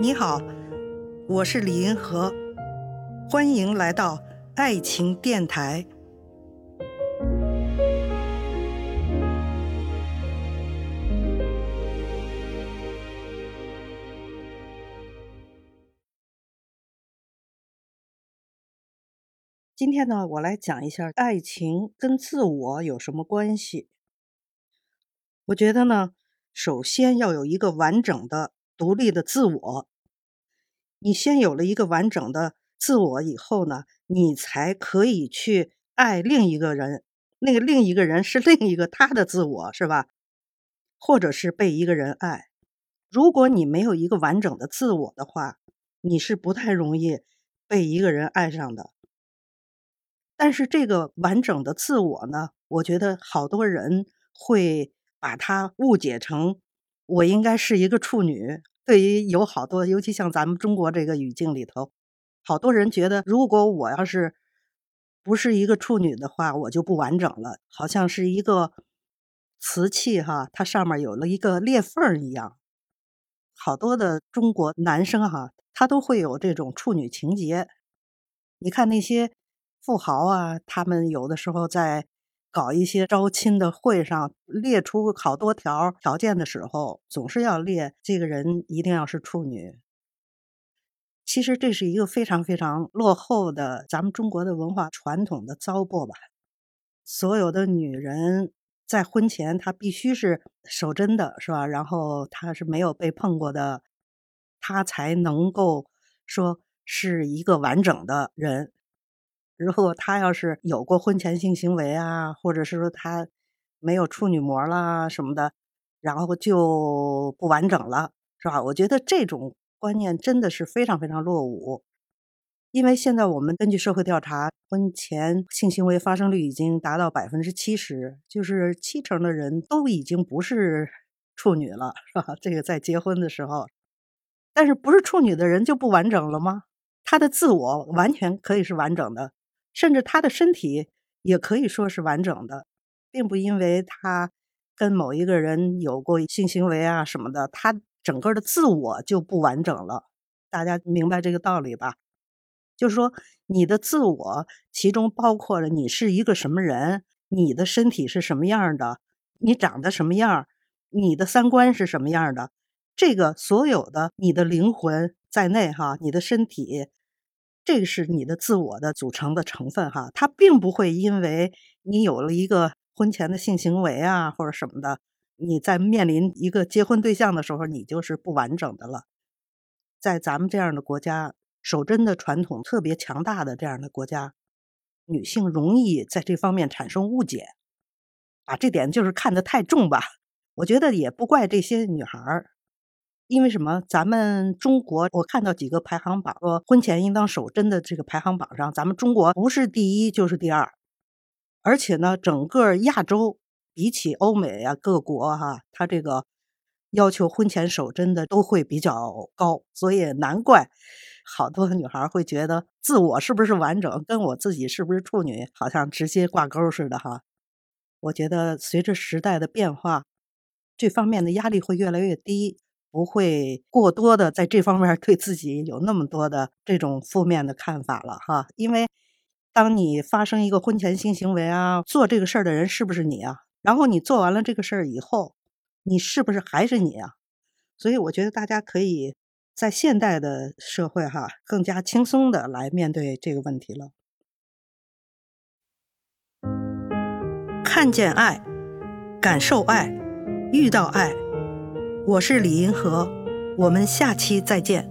你好，我是李银河，欢迎来到爱情电台。今天呢，我来讲一下爱情跟自我有什么关系。我觉得呢，首先要有一个完整的。独立的自我，你先有了一个完整的自我以后呢，你才可以去爱另一个人。那个另一个人是 另一个他的自我，是吧？或者是被一个人爱。如果你没有一个完整的自我的话，你是不太容易被一个人爱上的。但是这个完整的自我呢，我觉得好多人会把它误解成。我应该是一个处女。对于有好多，尤其像咱们中国这个语境里头，好多人觉得，如果我要是不是一个处女的话，我就不完整了，好像是一个瓷器哈，它上面有了一个裂缝一样。好多的中国男生哈，他都会有这种处女情节。你看那些富豪啊，他们有的时候在。搞一些招亲的会上，列出好多条条件的时候，总是要列这个人一定要是处女。其实这是一个非常非常落后的咱们中国的文化传统的糟粕吧。所有的女人在婚前她必须是守贞的，是吧？然后她是没有被碰过的，她才能够说是一个完整的人。如果他要是有过婚前性行为啊，或者是说他没有处女膜啦什么的，然后就不完整了，是吧？我觉得这种观念真的是非常非常落伍。因为现在我们根据社会调查，婚前性行为发生率已经达到百分之七十，就是七成的人都已经不是处女了，是吧？这个在结婚的时候，但是不是处女的人就不完整了吗？他的自我完全可以是完整的。甚至他的身体也可以说是完整的，并不因为他跟某一个人有过性行为啊什么的，他整个的自我就不完整了。大家明白这个道理吧？就是说，你的自我其中包括了你是一个什么人，你的身体是什么样的，你长得什么样，你的三观是什么样的，这个所有的你的灵魂在内哈，你的身体。这个是你的自我的组成的成分哈，它并不会因为你有了一个婚前的性行为啊或者什么的，你在面临一个结婚对象的时候，你就是不完整的了。在咱们这样的国家，守贞的传统特别强大的这样的国家，女性容易在这方面产生误解，把这点就是看得太重吧。我觉得也不怪这些女孩儿。因为什么？咱们中国，我看到几个排行榜，说婚前应当守贞的这个排行榜上，咱们中国不是第一就是第二，而且呢，整个亚洲比起欧美啊各国哈，他这个要求婚前守贞的都会比较高，所以难怪好多女孩会觉得自我是不是完整，跟我自己是不是处女好像直接挂钩似的哈。我觉得随着时代的变化，这方面的压力会越来越低。不会过多的在这方面对自己有那么多的这种负面的看法了哈，因为当你发生一个婚前性行为啊，做这个事儿的人是不是你啊？然后你做完了这个事儿以后，你是不是还是你啊？所以我觉得大家可以在现代的社会哈，更加轻松的来面对这个问题了。看见爱，感受爱，遇到爱。我是李银河，我们下期再见。